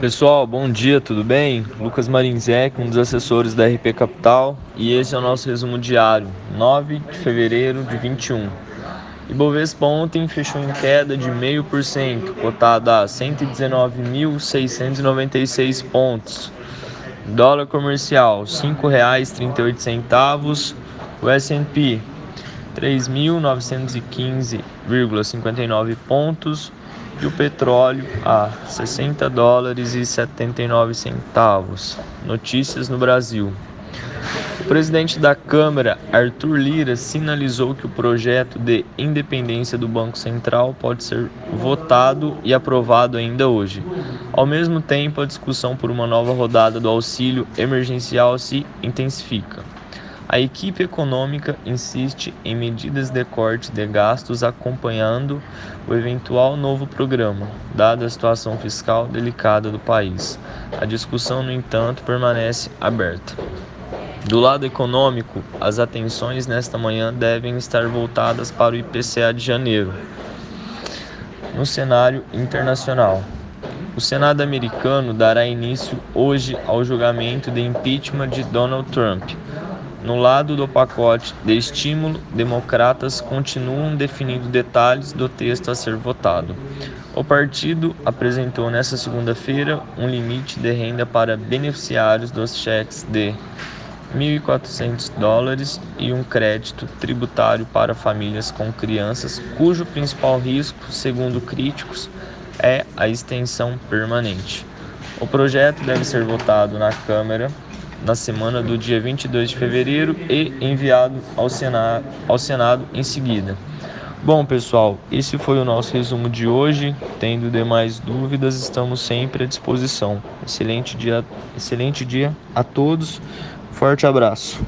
Pessoal, bom dia, tudo bem? Lucas Marinzec, um dos assessores da RP Capital, e esse é o nosso resumo diário, 9 de fevereiro de 21. Ibovespa ontem fechou em queda de 0,5%, cotada a 119.696 pontos. Dólar comercial, R$ 5,38. O S&P, 3.915,59 pontos e o petróleo a 60 dólares e 79 centavos. Notícias no Brasil. O presidente da Câmara, Arthur Lira, sinalizou que o projeto de independência do Banco Central pode ser votado e aprovado ainda hoje. Ao mesmo tempo, a discussão por uma nova rodada do auxílio emergencial se intensifica. A equipe econômica insiste em medidas de corte de gastos acompanhando o eventual novo programa, dada a situação fiscal delicada do país. A discussão, no entanto, permanece aberta. Do lado econômico, as atenções nesta manhã devem estar voltadas para o IPCA de janeiro. No cenário internacional, o Senado americano dará início hoje ao julgamento de impeachment de Donald Trump. No lado do pacote de estímulo, democratas continuam definindo detalhes do texto a ser votado. O partido apresentou nesta segunda-feira um limite de renda para beneficiários dos cheques de 1.400 dólares e um crédito tributário para famílias com crianças, cujo principal risco, segundo críticos, é a extensão permanente. O projeto deve ser votado na Câmara na semana do dia 22 de fevereiro e enviado ao Senado, ao Senado em seguida. Bom, pessoal, esse foi o nosso resumo de hoje. Tendo demais dúvidas, estamos sempre à disposição. Excelente dia, excelente dia a todos. Forte abraço.